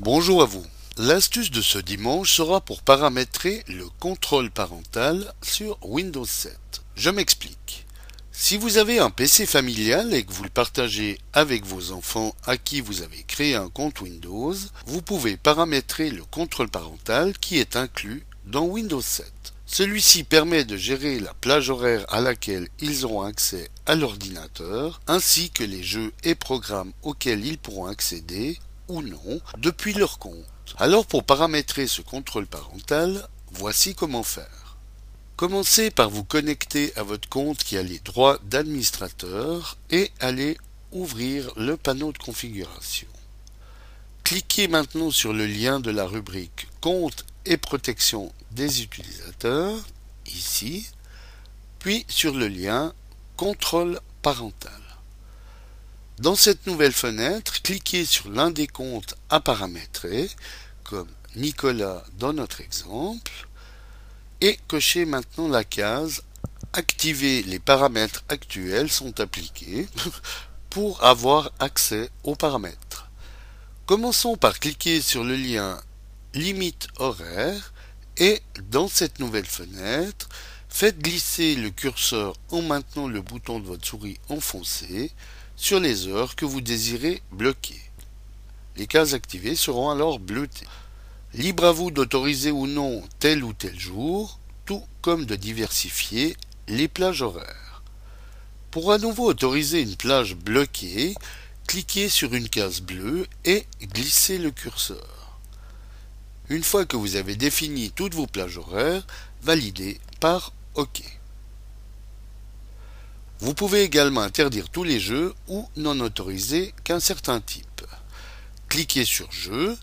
Bonjour à vous. L'astuce de ce dimanche sera pour paramétrer le contrôle parental sur Windows 7. Je m'explique. Si vous avez un PC familial et que vous le partagez avec vos enfants à qui vous avez créé un compte Windows, vous pouvez paramétrer le contrôle parental qui est inclus dans Windows 7. Celui-ci permet de gérer la plage horaire à laquelle ils auront accès à l'ordinateur, ainsi que les jeux et programmes auxquels ils pourront accéder ou non depuis leur compte. Alors pour paramétrer ce contrôle parental, voici comment faire. Commencez par vous connecter à votre compte qui a les droits d'administrateur et allez ouvrir le panneau de configuration. Cliquez maintenant sur le lien de la rubrique Compte et protection des utilisateurs, ici, puis sur le lien Contrôle parental. Dans cette nouvelle fenêtre, cliquez sur l'un des comptes à paramétrer, comme Nicolas dans notre exemple, et cochez maintenant la case Activer les paramètres actuels sont appliqués pour avoir accès aux paramètres. Commençons par cliquer sur le lien Limite horaire et dans cette nouvelle fenêtre, faites glisser le curseur en maintenant le bouton de votre souris enfoncé sur les heures que vous désirez bloquer. Les cases activées seront alors bleutées. Libre à vous d'autoriser ou non tel ou tel jour, tout comme de diversifier les plages horaires. Pour à nouveau autoriser une plage bloquée, cliquez sur une case bleue et glissez le curseur. Une fois que vous avez défini toutes vos plages horaires, validez par OK. Vous pouvez également interdire tous les jeux ou n'en autoriser qu'un certain type. Cliquez sur Jeux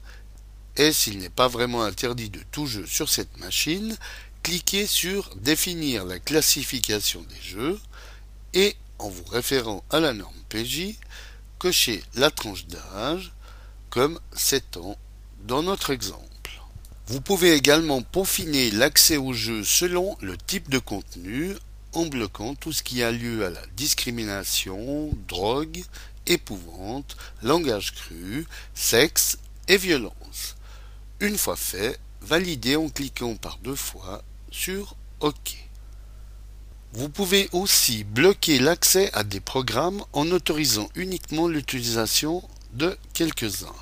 et s'il n'est pas vraiment interdit de tout jeu sur cette machine, cliquez sur Définir la classification des jeux et en vous référant à la norme PJ, cochez la tranche d'âge comme 7 ans dans notre exemple. Vous pouvez également peaufiner l'accès au jeu selon le type de contenu en bloquant tout ce qui a lieu à la discrimination, drogue, épouvante, langage cru, sexe et violence. Une fois fait, validez en cliquant par deux fois sur OK. Vous pouvez aussi bloquer l'accès à des programmes en autorisant uniquement l'utilisation de quelques-uns.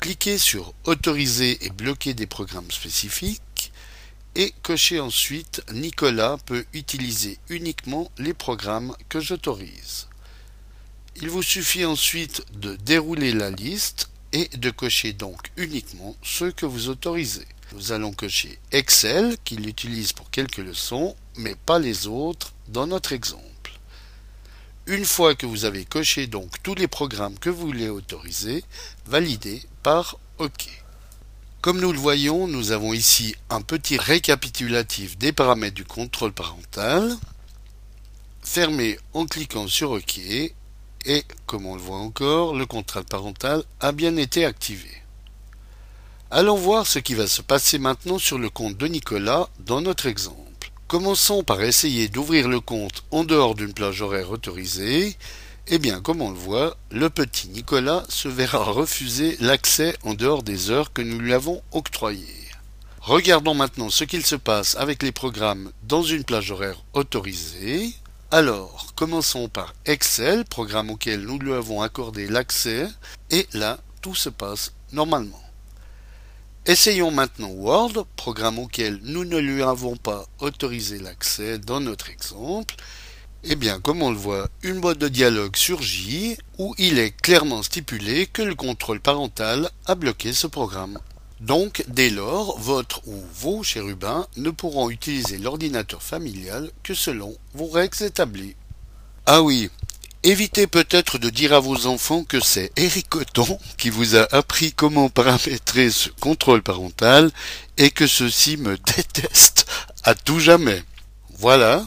Cliquez sur Autoriser et bloquer des programmes spécifiques et cochez ensuite Nicolas peut utiliser uniquement les programmes que j'autorise. Il vous suffit ensuite de dérouler la liste et de cocher donc uniquement ceux que vous autorisez. Nous allons cocher Excel qu'il utilise pour quelques leçons, mais pas les autres dans notre exemple. Une fois que vous avez coché donc tous les programmes que vous voulez autoriser, validez par OK. Comme nous le voyons, nous avons ici un petit récapitulatif des paramètres du contrôle parental, fermé en cliquant sur OK, et comme on le voit encore, le contrôle parental a bien été activé. Allons voir ce qui va se passer maintenant sur le compte de Nicolas dans notre exemple. Commençons par essayer d'ouvrir le compte en dehors d'une plage horaire autorisée eh bien, comme on le voit, le petit Nicolas se verra refuser l'accès en dehors des heures que nous lui avons octroyées. Regardons maintenant ce qu'il se passe avec les programmes dans une plage horaire autorisée. Alors, commençons par Excel, programme auquel nous lui avons accordé l'accès, et là, tout se passe normalement. Essayons maintenant Word, programme auquel nous ne lui avons pas autorisé l'accès dans notre exemple, eh bien, comme on le voit, une boîte de dialogue surgit où il est clairement stipulé que le contrôle parental a bloqué ce programme. Donc, dès lors, votre ou vos chérubins ne pourront utiliser l'ordinateur familial que selon vos règles établies. Ah oui, évitez peut-être de dire à vos enfants que c'est Eric Coton qui vous a appris comment paramétrer ce contrôle parental et que ceux-ci me détestent à tout jamais. Voilà,